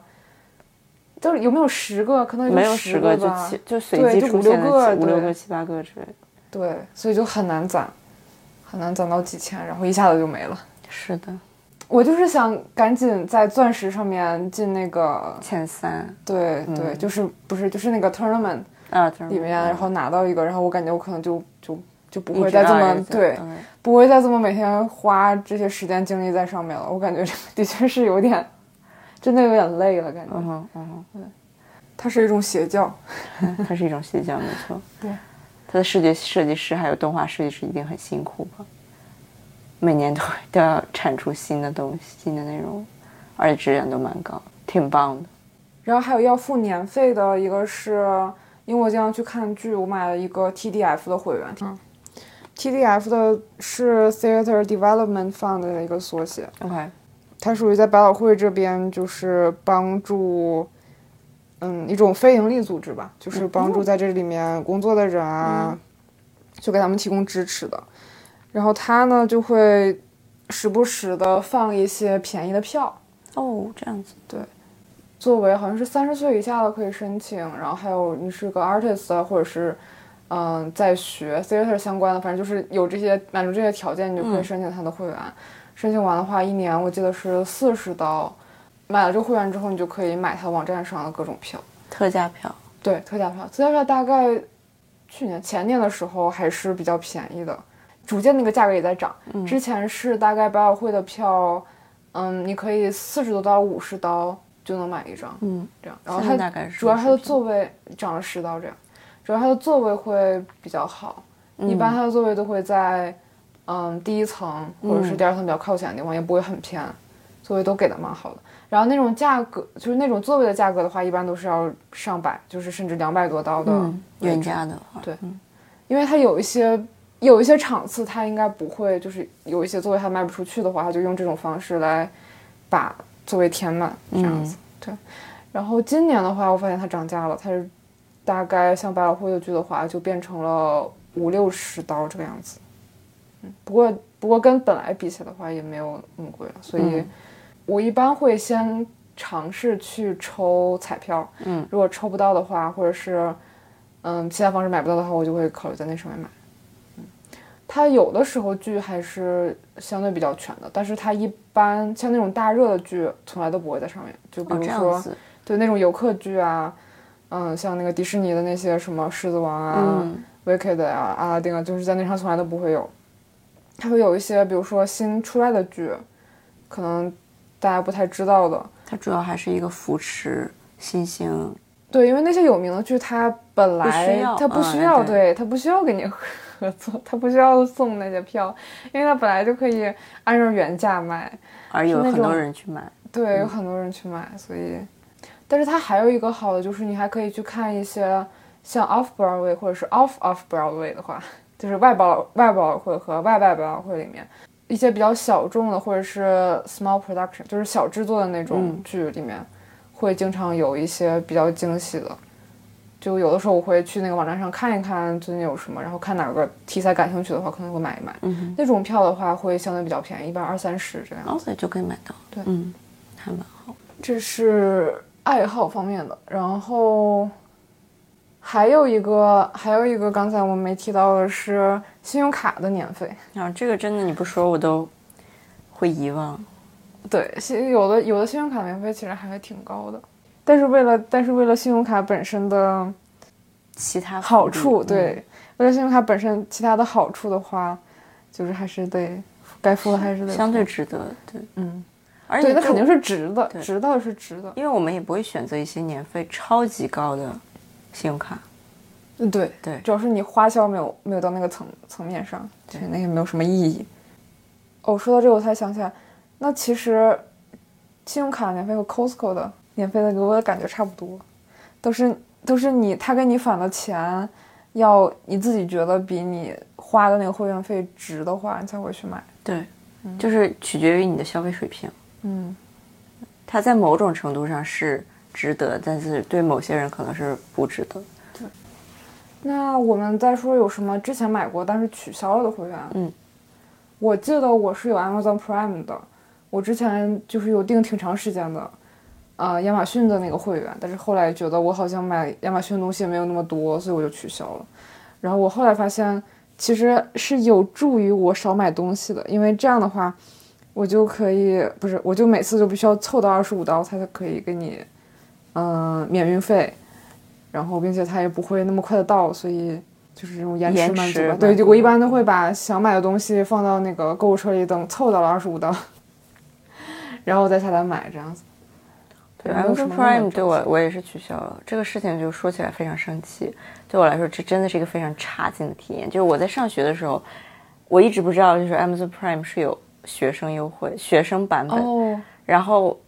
就是有没有十个？可能没有十十个就吧七就随对就五机出现的六个五六个七八个之类的。对，所以就很难攒，很难攒到几千，然后一下子就没了。是的，我就是想赶紧在钻石上面进那个，前三对对，嗯就是不是就是那个 tournament 啊里面，然后拿到一个，然后我感觉我可能就就就不会再这么对，不会再这么每天花这些时间精力在上面了。我感觉这个的确是有点，真的有点累了，感觉。嗯哼，嗯哼，对，它是一种邪教，[LAUGHS] 它是一种邪教，没错。对，它的视觉设计师还有动画设计师一定很辛苦吧？每年都都要产出新的东西、新的内容，而且质量都蛮高，挺棒的。然后还有要付年费的一个是，因为我经常去看剧，我买了一个 TDF 的会员。嗯，TDF 的是 Theater Development Fund 的一个缩写。OK，它属于在百老汇这边，就是帮助，嗯，一种非盈利组织吧，就是帮助在这里面工作的人啊，就给他们提供支持的。然后他呢就会时不时的放一些便宜的票。哦，这样子。对。作为好像是三十岁以下的可以申请，然后还有你是个 artist 啊或者是，嗯，在学 theater 相关的，反正就是有这些满足这些条件，你就可以申请他的会员。申请完的话，一年我记得是四十刀。买了这个会员之后，你就可以买他网站上的各种票，特价票。对，特价票，特价票大概去年前年的时候还是比较便宜的，逐渐那个价格也在涨。之前是大概百老汇的票，嗯，你可以四十多刀、五十刀。就能买一张，嗯，这样，然后它主要它的座位涨了十刀，这样，主要它的座位会比较好，一般它的座位都会在，嗯，第一层或者是第二层比较靠前的地方，也不会很偏，座位都给的蛮好的。然后那种价格，就是那种座位的价格的话，一般都是要上百，就是甚至两百多刀的原价的话，对，因为它有一些有一些场次，它应该不会，就是有一些座位它卖不出去的话，它就用这种方式来把。座位填满这样子，对。然后今年的话，我发现它涨价了，它是大概像百老汇的剧的话，就变成了五六十刀这个样子。嗯，不过不过跟本来比起来的话，也没有那么贵了。所以，我一般会先尝试去抽彩票。嗯，如果抽不到的话，或者是嗯其他方式买不到的话，我就会考虑在那上面买。嗯它有的时候剧还是相对比较全的，但是它一般像那种大热的剧从来都不会在上面。就比如说，对那种游客剧啊，嗯，像那个迪士尼的那些什么狮子王啊、Wicked 啊、阿拉丁啊，就是在那上从来都不会有。它会有一些，比如说新出来的剧，可能大家不太知道的。它主要还是一个扶持新兴。对，因为那些有名的剧，它本来它不需要，对，它不需要给你。合作，它不需要送那些票，因为它本来就可以按照原价卖，而有很多人去买。对，有很多人去买，所以，但是它还有一个好的就是，你还可以去看一些像 Off Broadway 或者是 Off Off Broadway 的话，就是外保外保会和外外包会里面一些比较小众的或者是 Small Production，就是小制作的那种剧里面，会经常有一些比较惊喜的。就有的时候我会去那个网站上看一看最近有什么，然后看哪个题材感兴趣的话，可能会买一买。嗯，那种票的话会相对比较便宜，一般二三十这样。子就可以买到。对，嗯，还蛮好。这是爱好方面的，然后还有一个，还有一个刚才我没提到的是信用卡的年费。啊，这个真的你不说我都会遗忘。对，信有的有的信用卡年费其实还挺高的。但是为了，但是为了信用卡本身的其他好处，对，为了信用卡本身其他的好处的话，就是还是得该付的还是得相对值得，对，嗯，而且那肯定是值的，值的是值的，因为我们也不会选择一些年费超级高的信用卡，嗯，对对，主要是你花销没有没有到那个层层面上，对，那也没有什么意义。哦，说到这个我才想起来，那其实信用卡年费和 Costco 的。年费的给我的感觉差不多，都是都是你他给你返的钱，要你自己觉得比你花的那个会员费值的话，你才会去买。对，就是取决于你的消费水平。嗯，它在某种程度上是值得，但是对某些人可能是不值得。对。那我们再说有什么之前买过但是取消了的会员？嗯，我记得我是有 Amazon Prime 的，我之前就是有订挺长时间的。啊，亚马逊的那个会员，但是后来觉得我好像买亚马逊的东西也没有那么多，所以我就取消了。然后我后来发现，其实是有助于我少买东西的，因为这样的话，我就可以不是，我就每次就必须要凑到二十五刀才可以给你，嗯，免运费，然后并且它也不会那么快的到，所以就是这种延迟延满足吧。对，就我一般都会把想买的东西放到那个购物车里，等凑到了二十五刀，然后再下单买这样子。对，Amazon Prime 对我我也是取消了这个事情，就说起来非常生气。对我来说，这真的是一个非常差劲的体验。就是我在上学的时候，我一直不知道，就是 Amazon Prime 是有学生优惠、学生版本。哦，然后，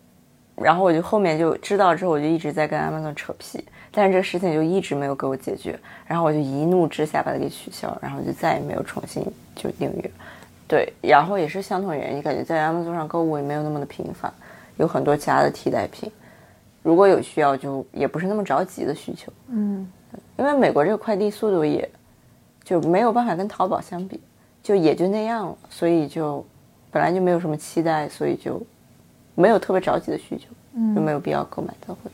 然后我就后面就知道之后，我就一直在跟 Amazon 扯皮，但是这个事情就一直没有给我解决。然后我就一怒之下把它给取消，然后就再也没有重新就订阅。对，然后也是相同原因，感觉在 Amazon 上购物也没有那么的频繁，有很多其他的替代品。如果有需要，就也不是那么着急的需求。嗯，因为美国这个快递速度也就没有办法跟淘宝相比，就也就那样了，所以就本来就没有什么期待，所以就没有特别着急的需求，就没有必要购买特惠。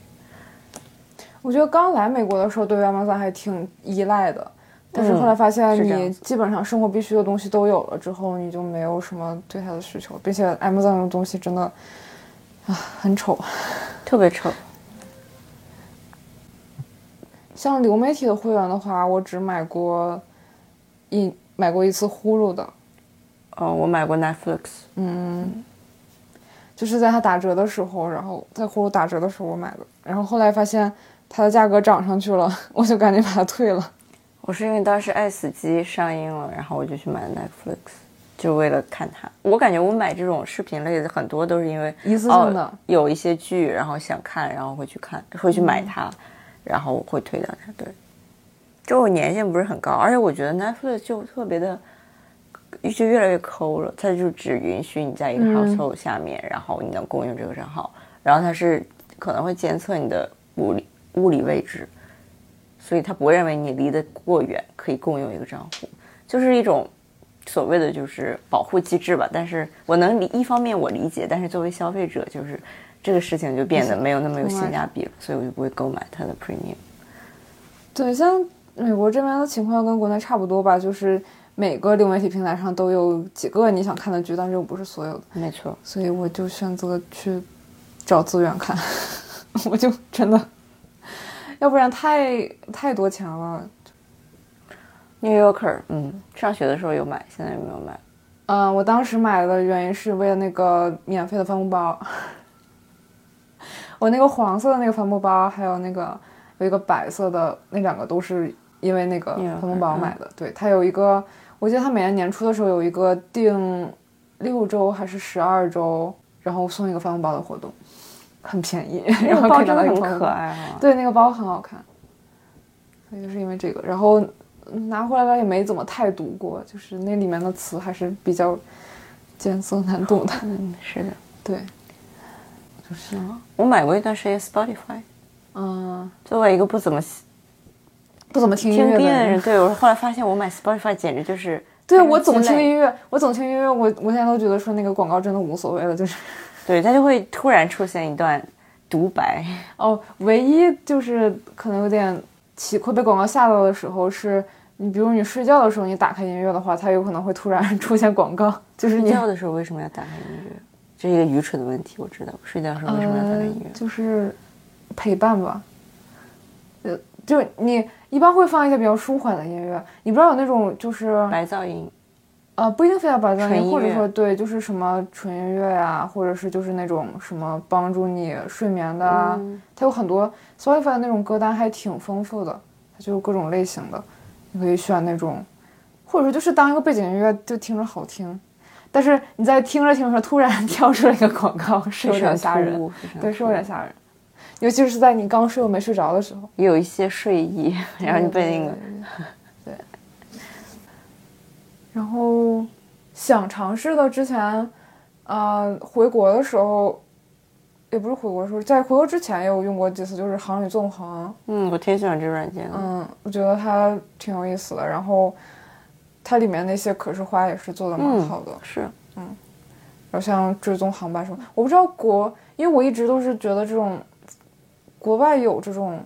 我觉得刚来美国的时候对 Amazon 还挺依赖的，但是后来发现你基本上生活必需的东西都有了之后，你就没有什么对它的需求，并且 Amazon 的东西真的啊很丑。[LAUGHS] 特别丑，像流媒体的会员的话，我只买过一买过一次呼噜的，哦，我买过 Netflix，嗯就是在它打折的时候，然后在呼噜打折的时候我买的，然后后来发现它的价格涨上去了，[LAUGHS] 我就赶紧把它退了。我是因为当时《爱死机》上映了，然后我就去买了 Netflix，就为了看它。我感觉我买这种视频类的很多都是因为一次性的哦、有一些剧，然后想看，然后会去看，会去买它，然后会退掉它。对，就我年限不是很高，而且我觉得 Netflix 就特别的，就越来越抠了，它就只允许你在一个嗯 household 下面，然后你能共用这个账号，然后它是可能会监测你的物理物理位置。所以它不会认为你离得过远可以共用一个账户，就是一种所谓的就是保护机制吧。但是我能理一方面我理解，但是作为消费者，就是这个事情就变得没有那么有性价比了，所以我就不会购买它的 premium。对，像美国这边的情况跟国内差不多吧，就是每个流媒体平台上都有几个你想看的剧，但是又不是所有的，没错，所以我就选择去找资源看，[LAUGHS] 我就真的，要不然太太多钱了。New Yorker，嗯，上学的时候有买，现在有没有买？嗯，我当时买的原因是为了那个免费的帆布包，[LAUGHS] 我那个黄色的那个帆布包，还有那个有一个白色的，那两个都是因为那个嗯帆布包买的。对，它有一个，我记得他每年年初的时候有一个订六周还是十二周，然后送一个帆布包的活动，很便宜，然后可以拿个包真的很到一个包。可爱啊。对，那个包很好看，所以就是因为这个，然后嗯拿回来了也没怎么太读过，就是那里面的词还是比较艰涩难懂的。嗯，是的，对，就是我买过一段时间 Spotify，嗯，作为一个不怎么不怎么听音乐的人对我后来发现我买 Spotify 简直就是对我总听。音乐，我总听音乐，我我现在都觉得说那个广告真的无所谓了，就是 [LAUGHS] 对，它就会突然出现一段独白，哦，唯一就是可能有点起会被广告吓到的时候是。你比如你睡觉的时候，你打开音乐的话，它有可能会突然 [LAUGHS] 出现广告，就是你睡觉的时候为什么要打开音乐？这是一个愚蠢的问题，我知道。睡觉的时候为什么要打开音乐？呃？就是陪伴吧。呃，就你一般会放一些比较舒缓的音乐，你不知道有那种就是白噪音，呃，不一定非要白噪音，或者说对，就是什么纯音乐呀、或者是就是那种什么帮助你睡眠的啊，嗯。它有很多 Spotify 的那种歌单还挺丰富的，它就有各种类型的，你可以选那种，或者说就是当一个背景音乐就听着好听，但是你在听着听着突然 [LAUGHS] 跳出来一个广告，是有点吓人，，对，是有点吓人，尤其是在你刚睡又没睡着的时候。也有一些睡意，然后你被那个对，然后想尝试的之前，呃，回国的时候，也不是回国的时候，在回国之前也有用过几次，就是航旅纵横，嗯，我挺喜欢这个软件的。嗯，我觉得它挺有意思的，然后它里面那些可视化也是做的蛮嗯好的，是，嗯然后像追踪航班什么，我不知道国，因为我一直都是觉得这种国外有这种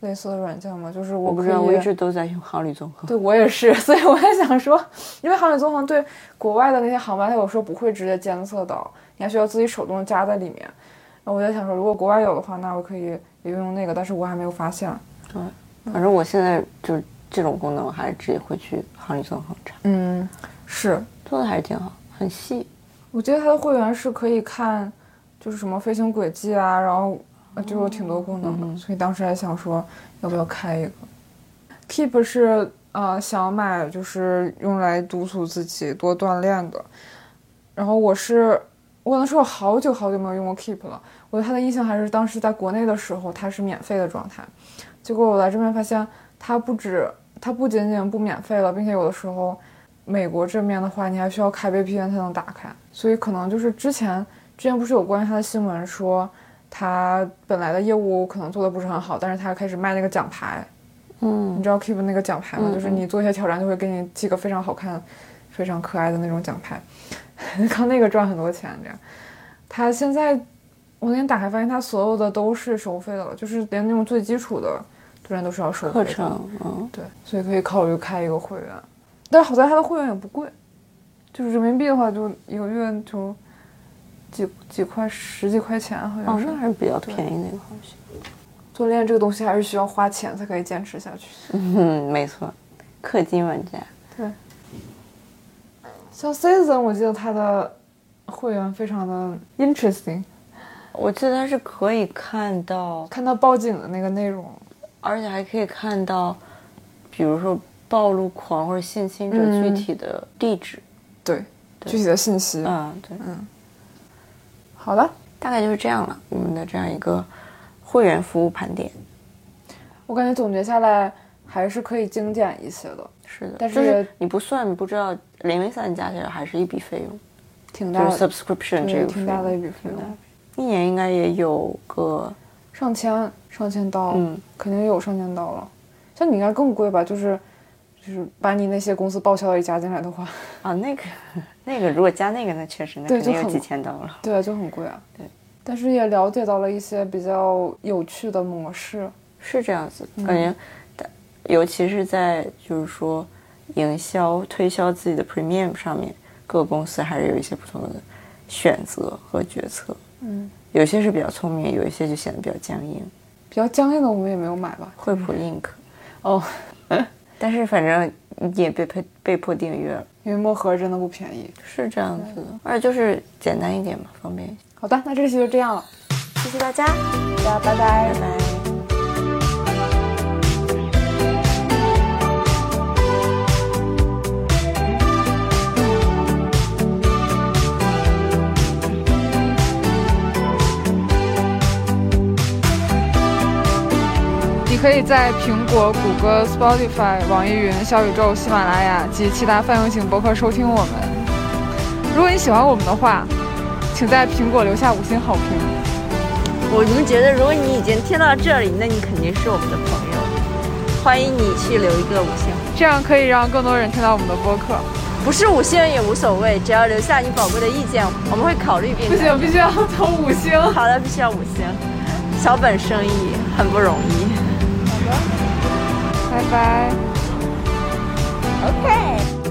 类似的软件吗？就是我我不知道，我一直都在用航旅纵横。对我也是，[LAUGHS] 所以我也想说，因为航旅纵横对国外的那些航班，它有时候不会直接监测到，你还需要自己手动加在里面。然后我在想说，如果国外有的话，那我可以也用那个，但是我还没有发现。对反正我现在就这种功能，我还是直接会去航旅纵横查。嗯，是做的还是挺好，很细。我记得它的会员是可以看，就是什么飞行轨迹啊，然后就有挺多功能的，所以当时还想说要不要开一个。Keep 是呃想买就是用来督促自己多锻炼的，然后我是我可能是我好久好久没有用过 Keep 了，我对它的印象还是当时在国内的时候它是免费的状态，结果我来这边发现它不止它不仅仅不免费了，并且有的时候美国这边的话你还需要开 VPN 才能打开，所以可能就是之前之前不是有关于它的新闻说它本来的业务可能做的不是很好，但是他开始卖那个奖牌。嗯，你知道 Keep 那个奖牌吗？就是你做一些挑战，就会给你寄个非常好看、非常可爱的那种奖牌，[LAUGHS] 靠那个赚很多钱。这样，他现在我那天打开发现，他所有的都是收费的了，就是连那种最基础的，突然都是要收费的。嗯，对，所以可以考虑开一个会员。但是好在他的会员也不贵，就是人民币的话，就一个月就几几块、十几块钱，好像是。哦，那还是比较便宜那个好像。做练这个东西还是需要花钱才可以坚持下去。嗯，没错，氪金玩家。对，像 Season，我记得它的会员非常的 interesting。我记得它是可以看到看到报警的那个内容，而且还可以看到，比如说暴露狂或者性侵者具体的地址，对，具体的信息。嗯，对，嗯。好了，大概就是这样了。我们的这样一个。会员服务盘点，我感觉总结下来还是可以精简一些的。是的，但是你不算，你不知道零零散加起来还是一笔费用，挺大的。subscription 这个挺大的一笔费用，一年应该也有个上千上千刀，嗯，肯定有上千刀了。像你应该更贵吧？就是就是把你那些公司报销的加进来的话，啊，那个那个如果加那个，那确实那肯定有几千刀了。对啊，就很贵啊。对。但是也了解到了一些比较有趣的模式，是这样子，感觉，尤其是在就是说营销推销自己的 premium 上面，各个公司还是有一些不同的选择和决策。嗯，有些是比较聪明，有一些就显得比较僵硬。比较僵硬的我们也没有买吧？惠普 ink，哦，[LAUGHS] 但是反正也被被被迫订阅了，因为墨盒真的不便宜。是这样子的，而且就是简单一点嘛，方便。好的，那这期就这样了，谢谢大家，大家拜拜，拜拜。可以在苹果、谷歌、Spotify、网易云、小宇宙、喜马拉雅及其他泛用型博客收听我们。如果你喜欢我们的话，请在苹果留下五星好评。我们觉得，如果你已经听到这里，那你肯定是我们的朋友。欢迎你去留一个五星，这样可以让更多人听到我们的播客。不是五星也无所谓，只要留下你宝贵的意见，我们会考虑并。不行，必须要投五星。好的，必须要五星。小本生意很不容易。拜拜。OK。